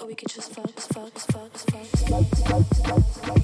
Or we could just fuck, fuck, fuck, fuck, fuck, fuck.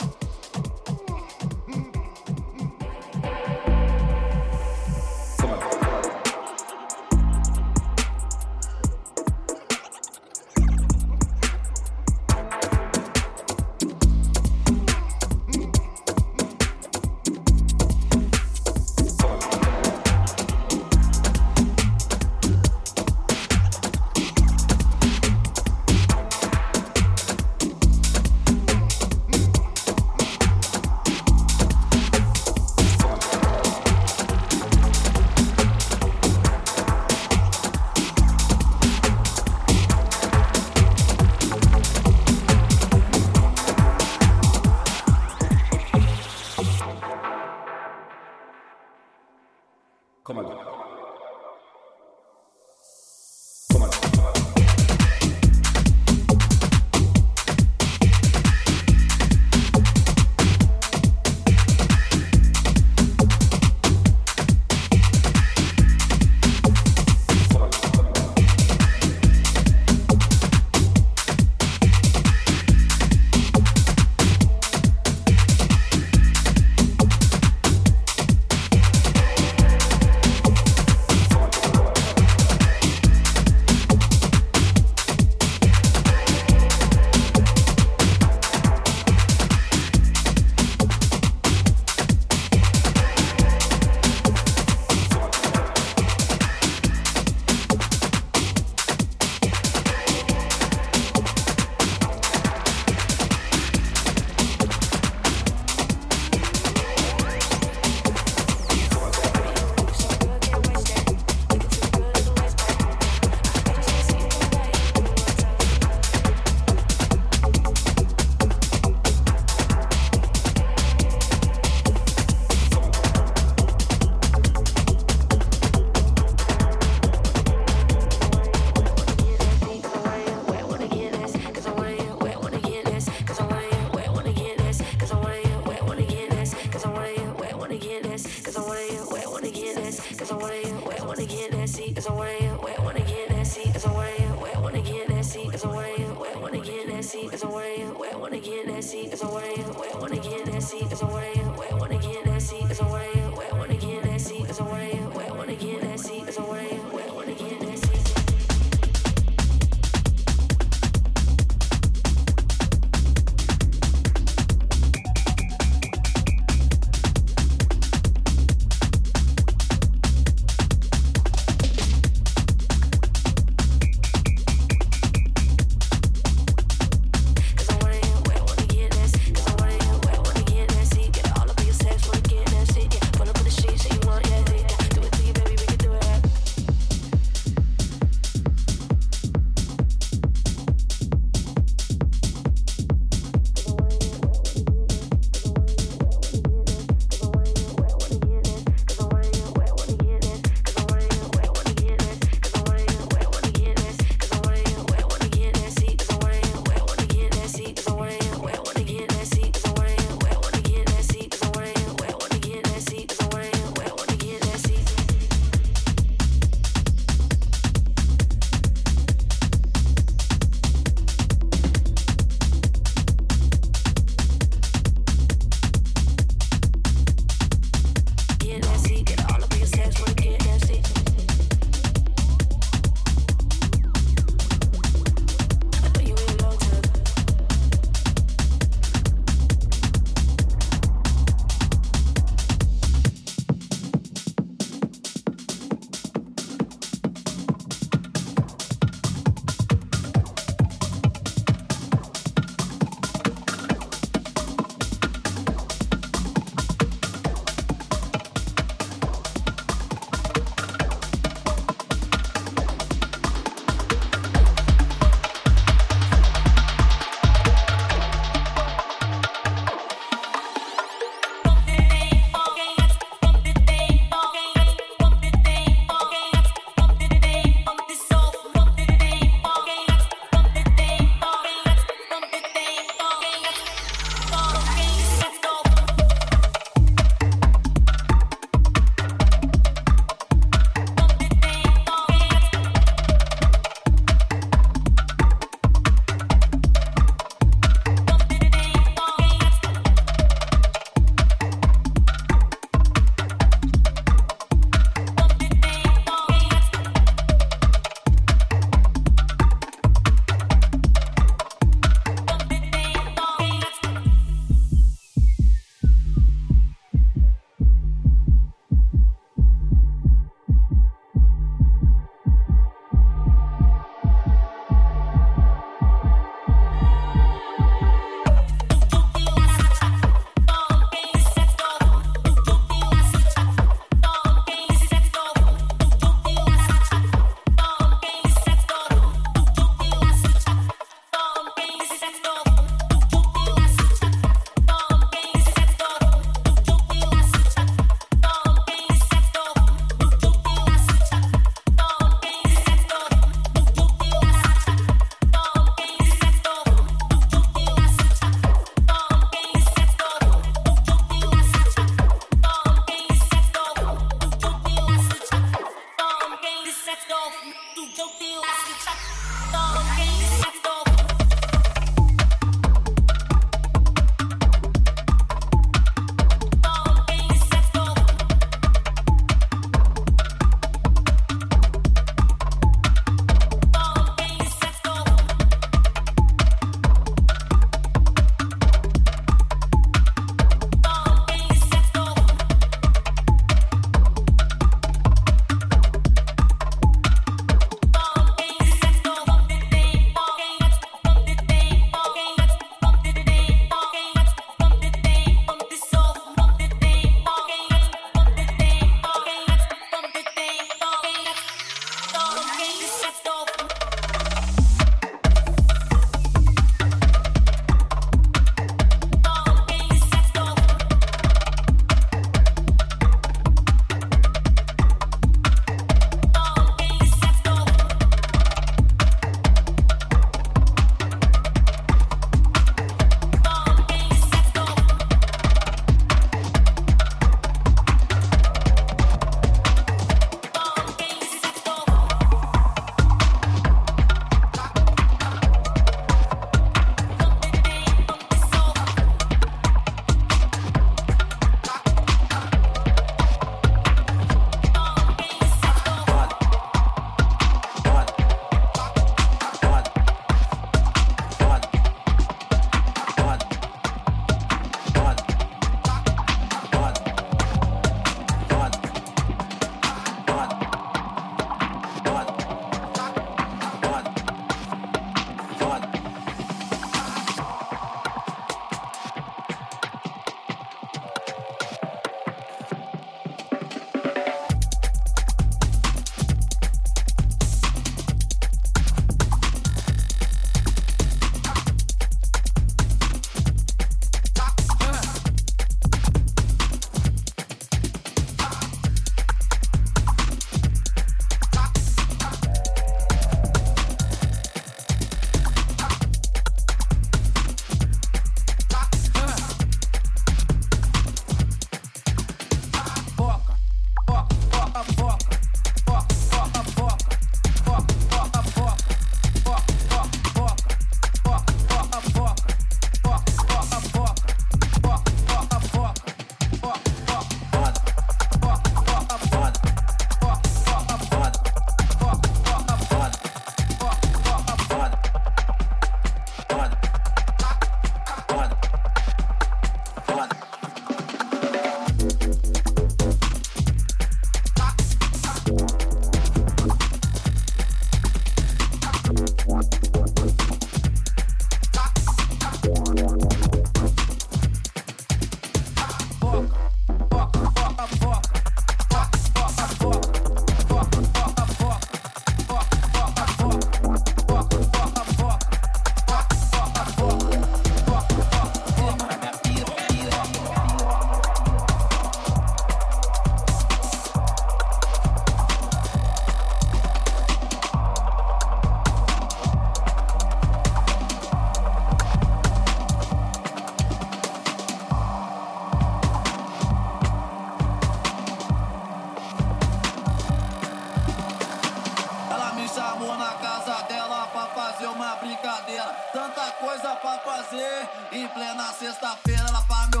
Em plena sexta-feira, ela pra meu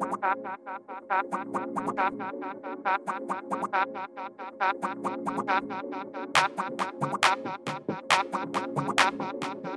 Thank you.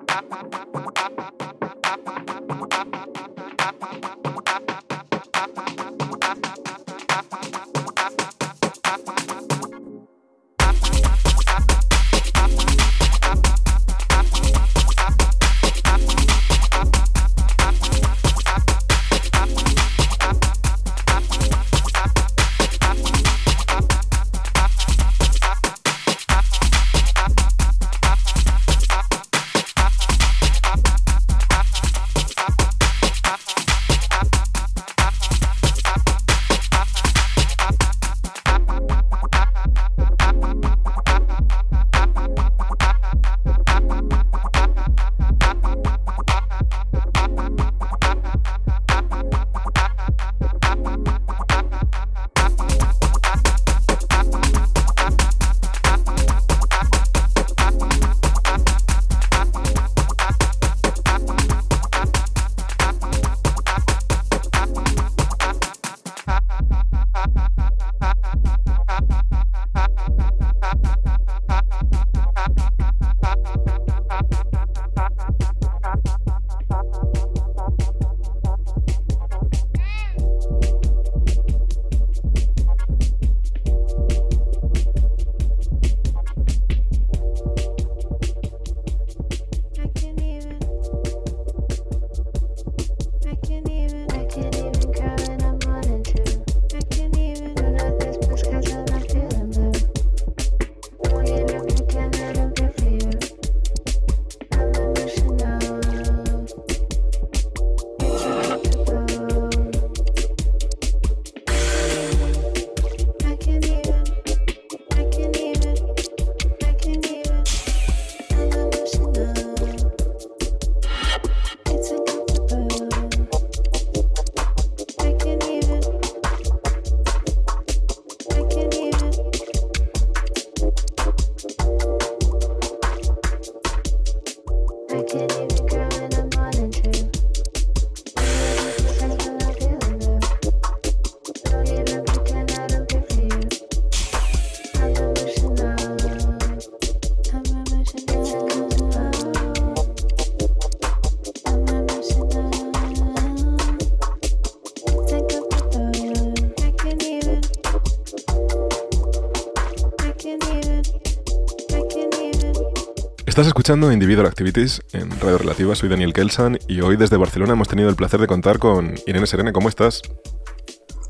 Estás escuchando Individual Activities en Radio Relativa, soy Daniel Kelsan y hoy desde Barcelona hemos tenido el placer de contar con Irene Serene. ¿Cómo estás?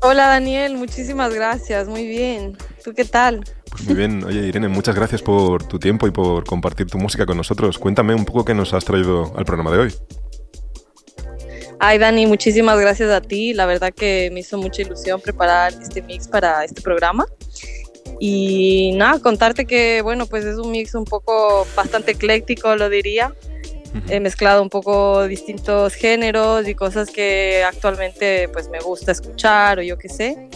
Hola Daniel, muchísimas gracias, muy bien. ¿Tú qué tal? Pues muy bien, oye Irene, muchas gracias por tu tiempo y por compartir tu música con nosotros. Cuéntame un poco qué nos has traído al programa de hoy. Ay Dani, muchísimas gracias a ti, la verdad que me hizo mucha ilusión preparar este mix para este programa. Y nada, contarte que, bueno, pues es un mix un poco bastante ecléctico, lo diría. He mezclado un poco distintos géneros y cosas que actualmente pues me gusta escuchar o yo qué sé.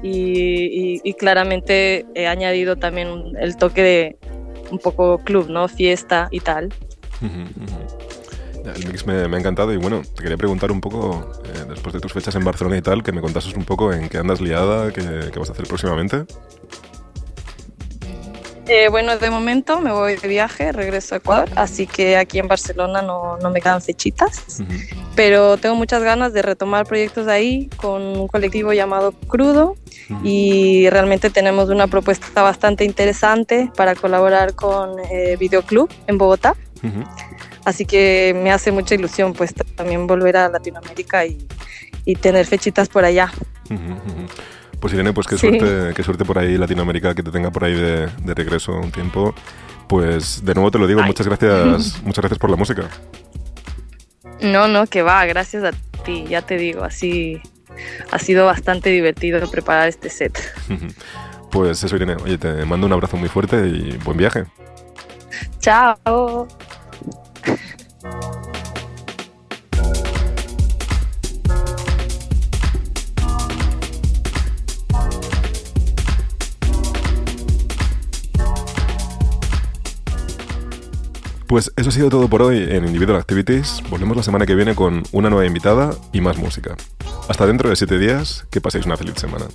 Y, y, claramente he añadido también el toque de un poco club, ¿no? Fiesta y tal. El mix me, me, ha encantado y bueno, te quería preguntar un poco, eh, después de tus fechas en Barcelona y tal, que me contases un poco en qué andas liada, qué, qué vas a hacer próximamente. Eh, bueno, de momento me voy de viaje, regreso a Ecuador, así que aquí en Barcelona no, no me quedan fechitas, pero tengo muchas ganas de retomar proyectos ahí con un colectivo llamado Crudo y realmente tenemos una propuesta bastante interesante para colaborar con eh, Videoclub en Bogotá. Así que me hace mucha ilusión pues también volver a Latinoamérica y, y tener fechitas por allá. Pues Irene, pues qué suerte, qué suerte por ahí Latinoamérica, que te tenga por ahí de, de regreso un tiempo. Pues de nuevo te lo digo, muchas gracias, muchas gracias por la música. No, no, que va, gracias a ti, ya te digo, así ha sido bastante divertido preparar este set. Pues eso, Irene, oye, te mando un abrazo muy fuerte y buen viaje. Chao. Pues eso ha sido todo por hoy en Individual Activities. Volvemos la semana que viene con una nueva invitada y más música. Hasta dentro de siete días, que paséis una feliz semana.